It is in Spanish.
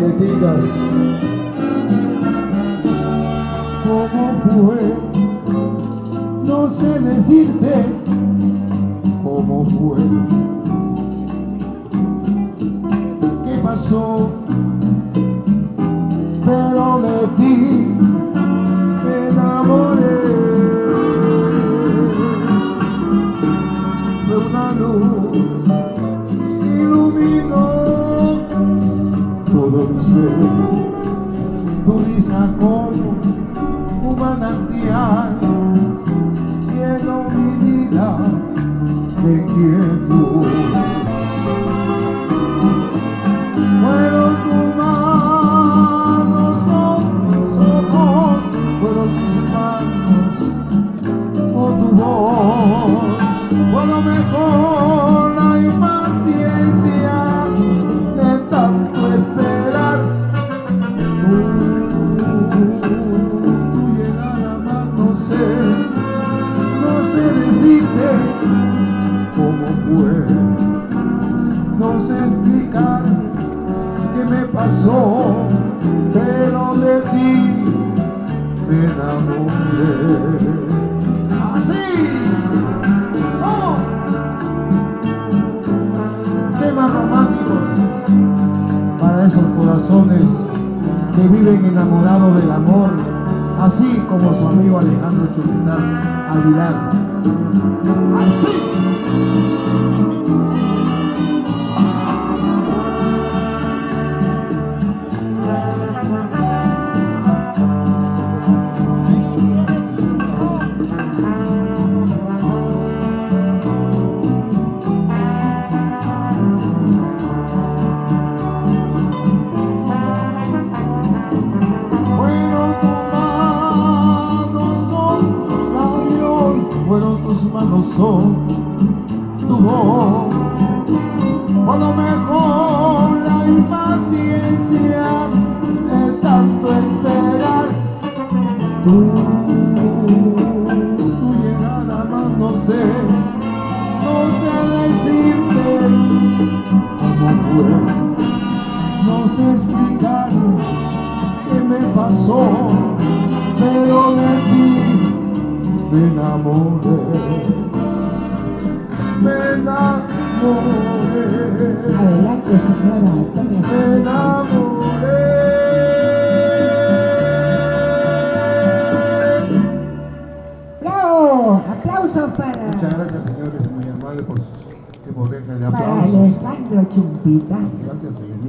Galletitas. ¿Cómo fue? No sé decirte cómo fue. Ser. Tu risa como un manantial llenó mi vida de quietud. Me enamoré. Así. ¡Oh! Temas románticos para esos corazones que viven enamorados del amor, así como su amigo Alejandro Chupitas Aguilar. Así. Voz. Por lo mejor la impaciencia de tanto esperar. Tu, tu llegada más no sé, no sé decirte cómo fue. No sé explicar qué me pasó, pero de ti me enamoré. Me enamoré. Adelante, señora, tome Me. Aplausos para, Muchas gracias, señores, muy amables por sus de para aplausos. Alejandro Chumpitas. Gracias, Elenita.